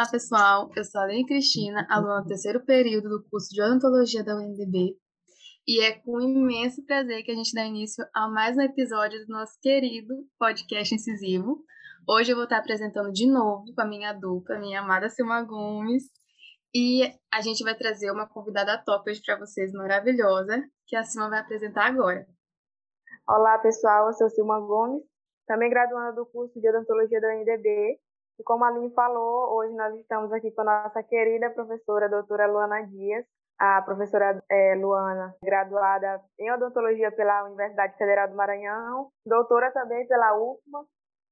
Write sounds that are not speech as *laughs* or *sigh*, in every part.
Olá, pessoal. Eu sou a Aline Cristina, aluna do terceiro período do curso de odontologia da UNDB. E é com imenso prazer que a gente dá início a mais um episódio do nosso querido podcast incisivo. Hoje eu vou estar apresentando de novo com a minha dupla, minha amada Silma Gomes. E a gente vai trazer uma convidada top hoje para vocês, maravilhosa, que a Silma vai apresentar agora. Olá, pessoal. Eu sou Silma Gomes, também graduanda do curso de odontologia da UNDB e como a Aline falou, hoje nós estamos aqui com a nossa querida professora, doutora Luana Dias, a professora é, Luana, graduada em odontologia pela Universidade Federal do Maranhão, doutora também pela UFMA,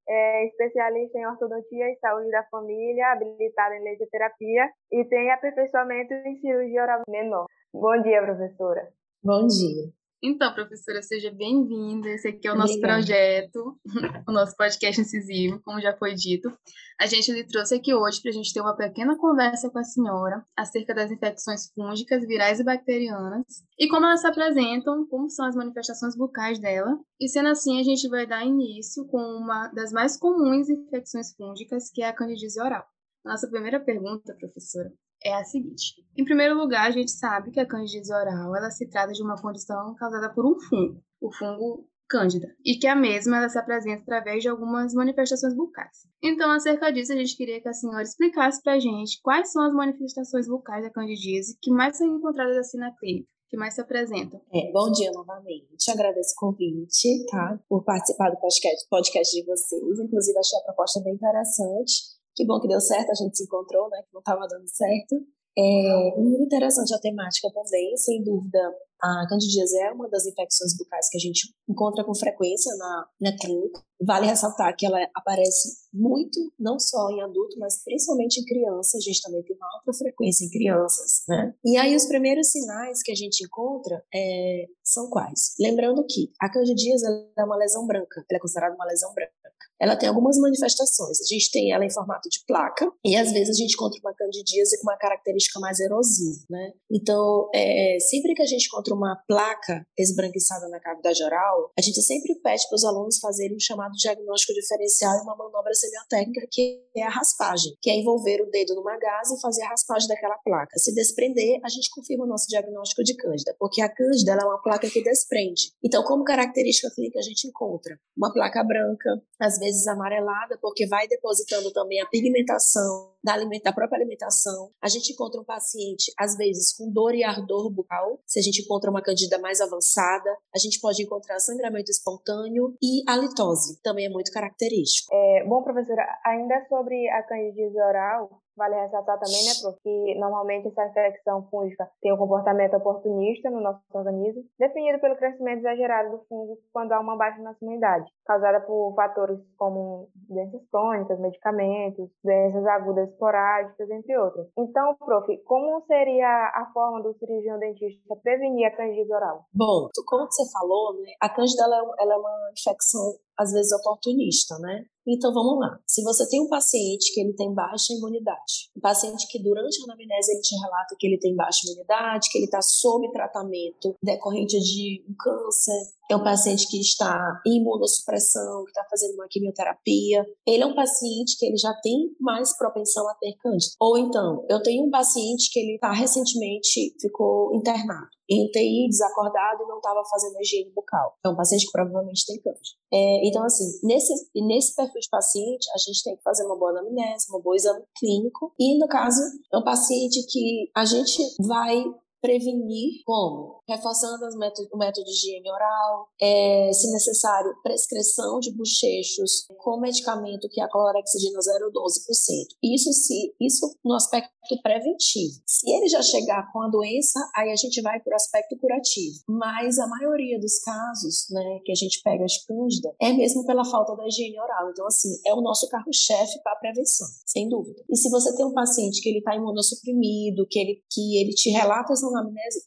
é especialista em ortodontia e saúde da família, habilitada em lesioterapia e tem aperfeiçoamento em cirurgia oral menor. Bom dia, professora. Bom dia. Então, professora, seja bem-vinda. Esse aqui é o nosso Obrigada. projeto, *laughs* o nosso podcast incisivo, como já foi dito. A gente lhe trouxe aqui hoje para a gente ter uma pequena conversa com a senhora acerca das infecções fúngicas, virais e bacterianas e como elas se apresentam, como são as manifestações bucais dela. E sendo assim, a gente vai dar início com uma das mais comuns infecções fúngicas, que é a candidíase oral. Nossa primeira pergunta, professora, é a seguinte. Em primeiro lugar, a gente sabe que a candidíase oral ela se trata de uma condição causada por um fungo, o fungo cândida, e que a mesma ela se apresenta através de algumas manifestações bucais. Então, acerca disso, a gente queria que a senhora explicasse para a gente quais são as manifestações bucais da candidíase que mais são encontradas assim na clínica que mais se apresentam. É, bom dia novamente. Agradeço o convite, tá? Por participar do podcast, podcast de vocês. Inclusive, achei a proposta bem interessante. Que bom que deu certo, a gente se encontrou, né? Que não estava dando certo. É muito interessante a temática também, sem dúvida. A candidíase é uma das infecções bucais que a gente encontra com frequência na, na clínica. Vale ressaltar que ela aparece muito, não só em adulto, mas principalmente em criança. A gente também tem uma alta frequência em crianças, né? E aí os primeiros sinais que a gente encontra é, são quais? Lembrando que a candidíase é uma lesão branca, ela é considerada uma lesão branca ela tem algumas manifestações. A gente tem ela em formato de placa e às vezes a gente encontra uma candidíase com uma característica mais erosiva, né? Então, é, sempre que a gente encontra uma placa esbranquiçada na cavidade oral, a gente sempre pede para os alunos fazerem um chamado diagnóstico diferencial e uma manobra semiotécnica que é a raspagem, que é envolver o dedo numa gase e fazer a raspagem daquela placa. Se desprender, a gente confirma o nosso diagnóstico de cândida, porque a cândida é uma placa que desprende. Então, como característica clínica a gente encontra uma placa branca, às vezes amarelada, porque vai depositando também a pigmentação da, da própria alimentação. A gente encontra um paciente, às vezes, com dor e ardor bucal, se a gente encontra uma candida mais avançada. A gente pode encontrar sangramento espontâneo e a litose, também é muito característico. É, bom, professora, ainda sobre a candidíase oral, Vale ressaltar também, né, porque normalmente essa infecção fúngica tem um comportamento oportunista no nosso organismo, definido pelo crescimento exagerado do fungo quando há uma baixa nossa imunidade, causada por fatores como doenças crônicas, medicamentos, doenças agudas esporádicas, entre outras. Então, prof, como seria a forma do cirurgião dentista prevenir a candidíase oral? Bom, como você falou, né, a candida ela é, é uma infecção às vezes oportunista, né? Então vamos lá. Se você tem um paciente que ele tem baixa imunidade, um paciente que durante a anamnese ele te relata que ele tem baixa imunidade, que ele está sob tratamento decorrente de um câncer, é um paciente que está em imunossupressão, que está fazendo uma quimioterapia. Ele é um paciente que ele já tem mais propensão a ter câncer. Ou então, eu tenho um paciente que ele está recentemente ficou internado em UTI, desacordado e não estava fazendo higiene bucal. É um paciente que provavelmente tem câncer. É, então, assim, nesse, nesse perfil de paciente, a gente tem que fazer uma boa anamnese, um bom exame clínico. E, no caso, é um paciente que a gente vai prevenir como? Reforçando métodos, o método de higiene oral, é, se necessário, prescrição de bochechos com medicamento que é a clorexidina 0,12%. Isso, se, isso no aspecto preventivo. Se ele já chegar com a doença, aí a gente vai para o aspecto curativo. Mas a maioria dos casos né, que a gente pega de cândida é mesmo pela falta da higiene oral. Então, assim, é o nosso carro-chefe para a prevenção, sem dúvida. E se você tem um paciente que ele está imunossuprimido, que ele, que ele te relata as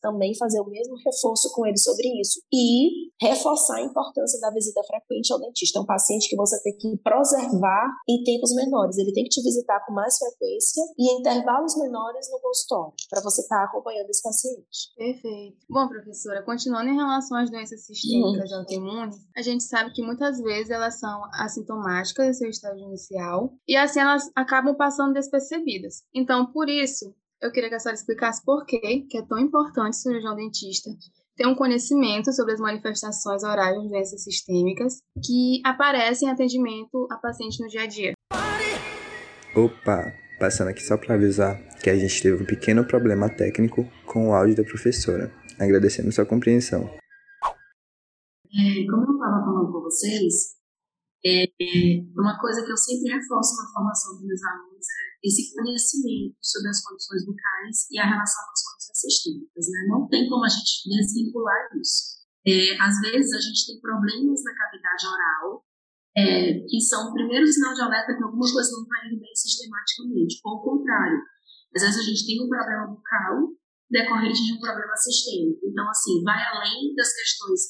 também fazer o mesmo reforço com ele sobre isso. E reforçar a importância da visita frequente ao dentista. É um paciente que você tem que preservar em tempos menores. Ele tem que te visitar com mais frequência e em intervalos menores no consultório, para você estar tá acompanhando esse paciente. Perfeito. Bom, professora, continuando em relação às doenças sistêmicas uhum. autoimunes, a gente sabe que muitas vezes elas são assintomáticas em seu estágio inicial e assim elas acabam passando despercebidas. Então, por isso, eu queria que a senhora explicasse por que, que é tão importante o cirurgião dentista ter um conhecimento sobre as manifestações orais de doenças sistêmicas que aparecem em atendimento a paciente no dia a dia. Opa, passando aqui só para avisar que a gente teve um pequeno problema técnico com o áudio da professora. Agradecemos sua compreensão. É, como eu estava falando com vocês, é, uma coisa que eu sempre reforço na formação dos meus alunos é esse conhecimento sobre as condições bucais e a relação com as condições sistêmicas. Né? Não tem como a gente desvincular isso. É, às vezes a gente tem problemas na cavidade oral, é, que são o primeiro sinal de alerta que alguma coisa não está indo bem sistematicamente. Ou o contrário, às vezes a gente tem um problema bucal decorrente de um problema sistêmico. Então, assim, vai além das questões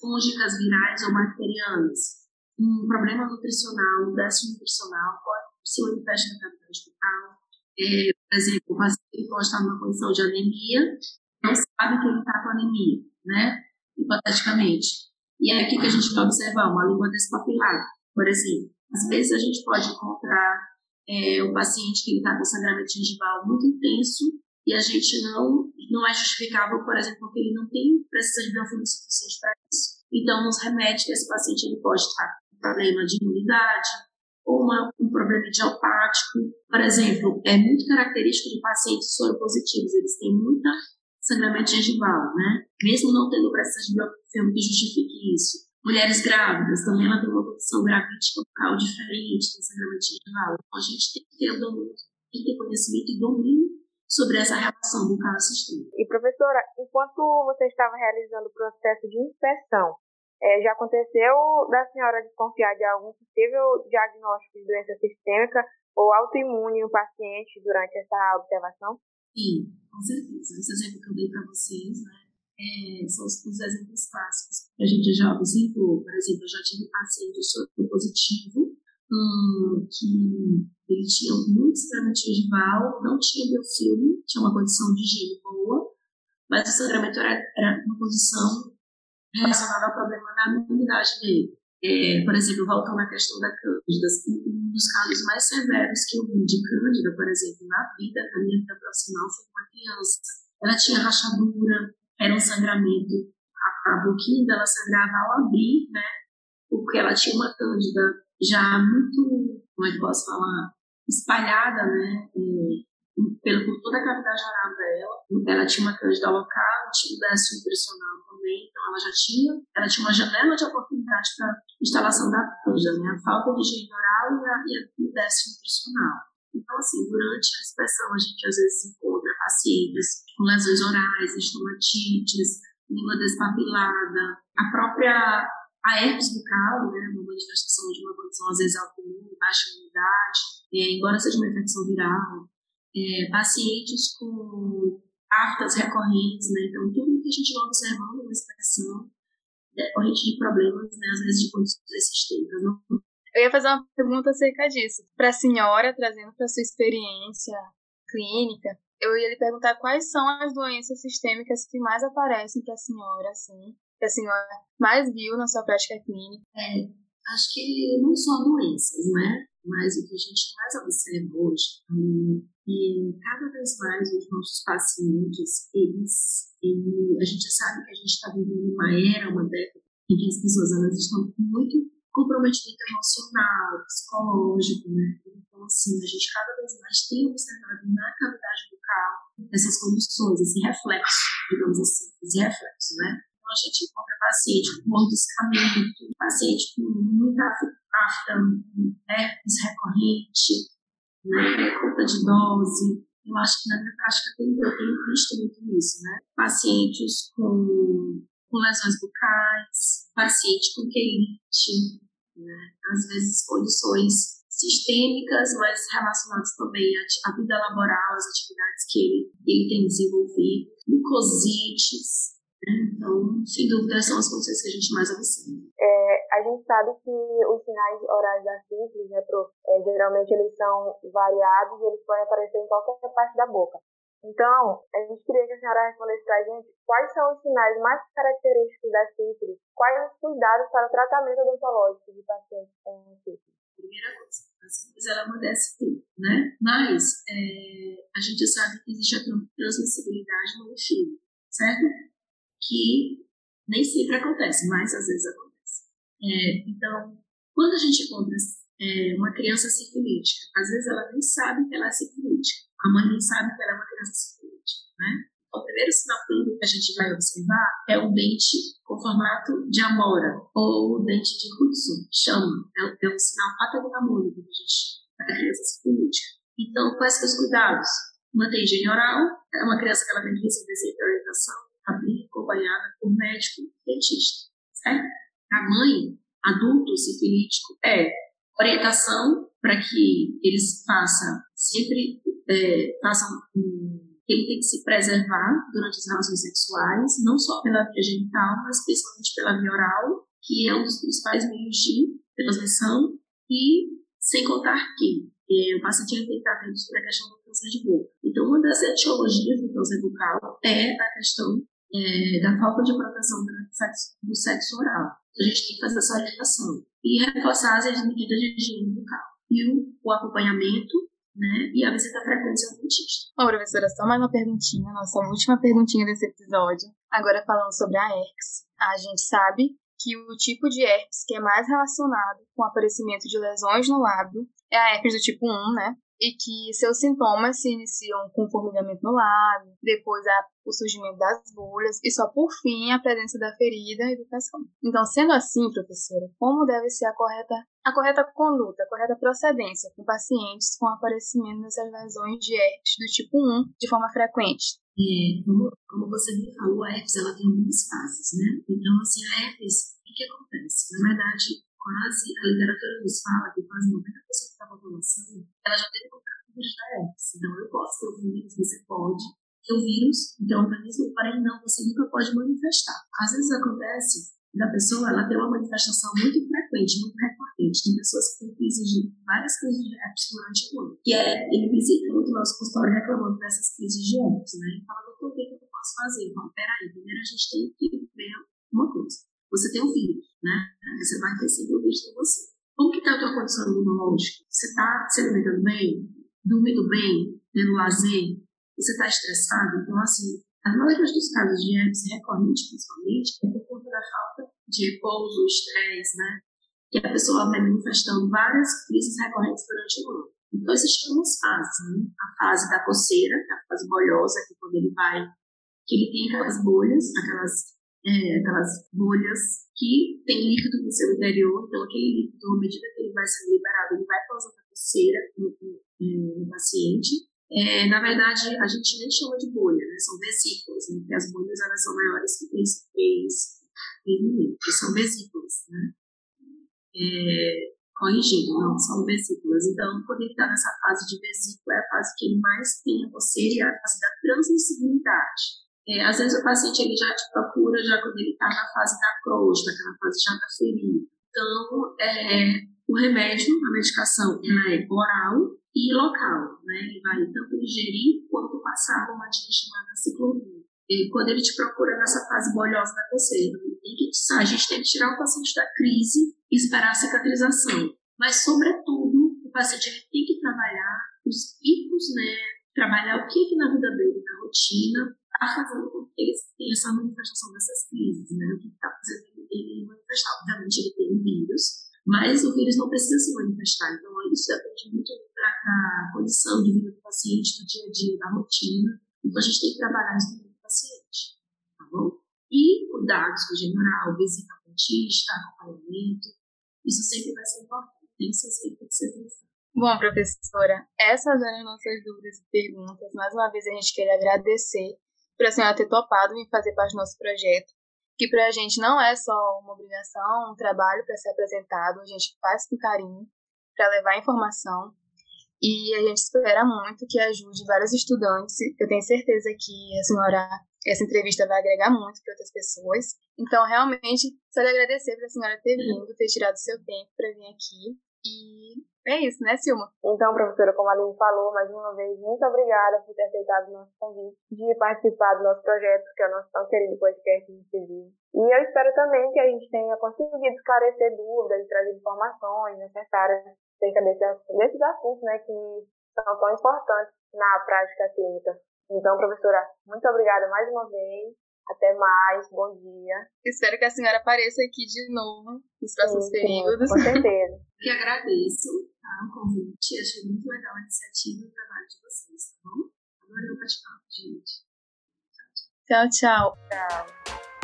fúngicas, virais ou bacterianas um problema nutricional, um déficit nutricional, pode se manifestar na cavidade bucal. É, por exemplo, o paciente pode estar numa condição de anemia, não sabe que ele está com anemia, né? Hipoteticamente. E é aqui que a gente vai observar uma língua despapilada, por exemplo. Às vezes a gente pode encontrar é, um paciente que está com sangramento gengival muito intenso e a gente não, não é justificável, por exemplo, porque ele não tem precisão de biofilme suficiente para isso. Então, nos remete que esse paciente ele pode estar problema de imunidade uma, um problema idiopático. Por exemplo, é muito característico de pacientes soropositivos, eles têm muita sangramento gengival, né? Mesmo não tendo presença de biofilme que justifique isso. Mulheres grávidas também ela tem uma condição gravídica bucal diferente, tem sangramento gengival. Então a gente tem que ter, domínio, tem que ter conhecimento e domínio sobre essa relação bucal assistida. E professora, enquanto você estava realizando o processo de inspeção, é, já aconteceu da senhora desconfiar de algum possível diagnóstico de doença sistêmica ou autoimune no paciente durante essa observação? Sim, com certeza. Esse exemplo que eu dei para vocês, né, é, são os, os, exemplos clássicos a gente já observou. Por exemplo, eu já tive paciente soro positivo, hum, que ele tinha muito sangramento gengival, não tinha biofilme, tinha uma condição de higiene boa, mas o sangramento era, era uma condição relacionado ao problema da imunidade dele. É, por exemplo, voltando à questão da Cândida, um dos casos mais severos que eu vi de Cândida, por exemplo, na vida, na minha vida profissional, foi uma criança. Ela tinha rachadura, era um sangramento, a, a boquinha dela sangrava ao abrir, né? Porque ela tinha uma Cândida já muito, como é que posso falar, espalhada, né? Pelo, por toda a cavidade oral dela. Ela tinha uma cândida local, tinha um déficit nutricional também, então ela já tinha, ela tinha uma janela de oportunidade para instalação da cândida, né? A falta de higiene oral e, e, o déficit nutricional. Então, assim, durante a inspeção, a gente às vezes encontra pacientes com lesões orais, estomatites, língua despapilada, a própria a herpes bucal, né, uma manifestação de uma condição às vezes autoimune, baixa imunidade, é, embora seja uma infecção viral, é, pacientes com aftas recorrentes, né? Então, tudo que a gente vai observando na expressão decorrente de problemas, né, às vezes de condições sistêmicas. Não? Eu ia fazer uma pergunta acerca disso. Para a senhora, trazendo para sua experiência clínica, eu ia lhe perguntar quais são as doenças sistêmicas que mais aparecem para a senhora, assim, que a senhora mais viu na sua prática clínica. É, acho que não só doenças, né? Mas o que a gente mais observa hoje é cada vez mais os nossos pacientes, eles, a gente sabe que a gente está vivendo uma era, uma década, em que as pessoas elas estão muito comprometidas emocional, psicológico, né? Então, assim, a gente cada vez mais tem observado na cavidade bucal essas condições, esse reflexo, digamos assim, esse reflexo, né? Então, a gente encontra paciente com mordiscamento, paciente com muita afta, herpes recorrente, né, conta de dose. Eu acho que na minha prática tem, eu tenho visto muito isso, né? Pacientes com, com lesões bucais, paciente com quelite, né? Às vezes condições sistêmicas, mas relacionadas também à, vida laboral, às atividades que ele, ele tem desenvolvido, mucosites. Né? Então, sem dúvida, são as condições que a gente mais observa. Gente sabe que os sinais orais da sífilis, né, pro, é, geralmente eles são variados e eles podem aparecer em qualquer parte da boca. Então, a gente queria que a senhora respondesse para a gente quais são os sinais mais característicos da sífilis, quais os cuidados para o tratamento odontológico de pacientes com sífilis. Primeira coisa, a sífilis ela amadece tudo, né? Mas é, a gente sabe que existe a transmissibilidade no filho, certo? Que nem sempre acontece, mas às vezes acontece. É, então, quando a gente encontra é, uma criança sifilítica, às vezes ela nem sabe que ela é sifilítica a mãe nem sabe que ela é uma criança sifilítica, né? Então, o primeiro sinal clínico que a gente vai observar é o dente com formato de amora, ou dente de Hudson, chama. É, é um sinal patognomônico que a gente chama, da criança sifilítica. Então, quais são os cuidados? Manter higiene oral, é uma criança que ela tem que receber sempre orientação, bem acompanhada por médico dentista, certo? A mãe, adulto sifilítico, é orientação para que eles façam sempre é, façam um, ele tem que se preservar durante as relações sexuais, não só pela via genital, mas principalmente pela via oral, que é um dos principais meios de transmissão, e sem contar que é, o paciente tem que estar atento sobre a questão do câncer de boca. Então, uma das etiologias do câncer bucal é a questão é, da falta de proteção do sexo, do sexo oral. A gente tem que fazer essa orientação e reforçar as medidas de higiene bucal. E o, o acompanhamento né? E a visita frequente ao dentista. Bom, professora, só mais uma perguntinha, nossa última perguntinha desse episódio. Agora falando sobre a herpes. A gente sabe que o tipo de herpes que é mais relacionado com o aparecimento de lesões no lábio é a herpes do tipo 1, né? E que seus sintomas se iniciam com formigamento no lábio, depois há o surgimento das bolhas e só por fim a presença da ferida e irritação. Então, sendo assim, professora, como deve ser a correta, a correta conduta, a correta procedência com pacientes com aparecimento dessas lesões de herpes do tipo 1 de forma frequente? É, como, como você me falou, a herpes ela tem muitas fases, né? Então, assim, a herpes, o que acontece? Na verdade, quase, a literatura nos fala que quase 90% da população ela já teve contato com o vírus da herpes. Então, eu posso ter o vírus, você pode ter o vírus, então o organismo, porém não, você nunca pode manifestar. Às vezes acontece da pessoa ela tem uma manifestação muito frequente, muito recorrente. Tem pessoas que têm crises de várias crises de herpes durante o ano. Que é, ele visita muito o nosso consultório reclamando dessas crises de herpes, né? E fala, doutor, o que eu posso fazer? Bom, peraí, primeiro a gente tem que ver uma coisa você tem um vírus, né? Você vai ter sempre o vírus com você. Como que está a tua condição imunológica? Você está se alimentando bem? Dormindo bem? Tendo lazer? Você está estressado? Então, assim, a maioria dos casos de herpes recorrente, principalmente, é por conta da falta de repouso, estresse, né? Que a pessoa vai manifestando várias crises recorrentes durante o ano. Então, existem algumas fases, né? A fase da coceira, que é a fase bolhosa, que é quando ele vai, que ele tem aquelas bolhas, aquelas é, aquelas bolhas que tem líquido no seu interior, então aquele líquido, à medida que ele vai sendo liberado, ele vai causando coceira no, no, no paciente. É, na verdade, a gente nem chama de bolha, né? são vesículas, né? porque as bolhas elas são maiores que 3, 3, 3 milímetros, são vesículas. Né? É, corrigindo, não são vesículas. Então, quando ele está nessa fase de vesícula, é a fase que ele mais tem a coceira e é a fase da transmissibilidade. É, às vezes o paciente ele já te procura já quando ele está na fase da crosta, aquela fase já da ferida. Então, é, o remédio, a medicação, ela é oral e local, né? Ele vai tanto ingerir quanto passar uma dieta chamada ciclovir. E quando ele te procura nessa fase bolhosa da coceira, a gente tem que tirar o paciente da crise e esperar a cicatrização. Mas, sobretudo, o paciente ele tem que trabalhar os picos, né? Trabalhar o que, que na vida dele, na rotina, está fazendo com que eles tenham essa manifestação dessas crises, né? O que está fazendo ele manifestar? Obviamente, ele tem vírus, mas o vírus não precisa se manifestar. Então, isso depende muito da, condição de vida do paciente, do dia a dia, da rotina. Então, a gente tem que trabalhar isso com o paciente, tá bom? E cuidados com o general, visita ao dentista, acompanhamento, isso sempre vai ser importante, tem que ser sempre que ser pensado. Bom, professora, essas eram as nossas dúvidas e perguntas. Mais uma vez a gente queria agradecer para a senhora ter topado em fazer parte do nosso projeto, que para a gente não é só uma obrigação, um trabalho para ser apresentado, a gente faz com carinho. para levar informação e a gente espera muito que ajude vários estudantes. Eu tenho certeza que a senhora, essa entrevista vai agregar muito para outras pessoas. Então, realmente, só de agradecer para a senhora ter vindo, ter tirado seu tempo para vir aqui. E é isso, né, Silma? Então, professora, como a Aline falou, mais uma vez, muito obrigada por ter aceitado o nosso convite de participar do nosso projeto, que é o nosso tão querido podcast inclusive. E eu espero também que a gente tenha conseguido esclarecer dúvidas e trazer informações necessárias acerca desse, desses assuntos, né, que são tão importantes na prática clínica. Então, professora, muito obrigada mais uma vez. Até mais, bom dia. Espero que a senhora apareça aqui de novo nos próximos sim, períodos. Sim, com certeza. que *laughs* agradeço tá, o convite, achei muito legal a iniciativa e o trabalho de vocês, tá bom? Adorei o bate-papo, gente. Tchau, tchau. Tchau.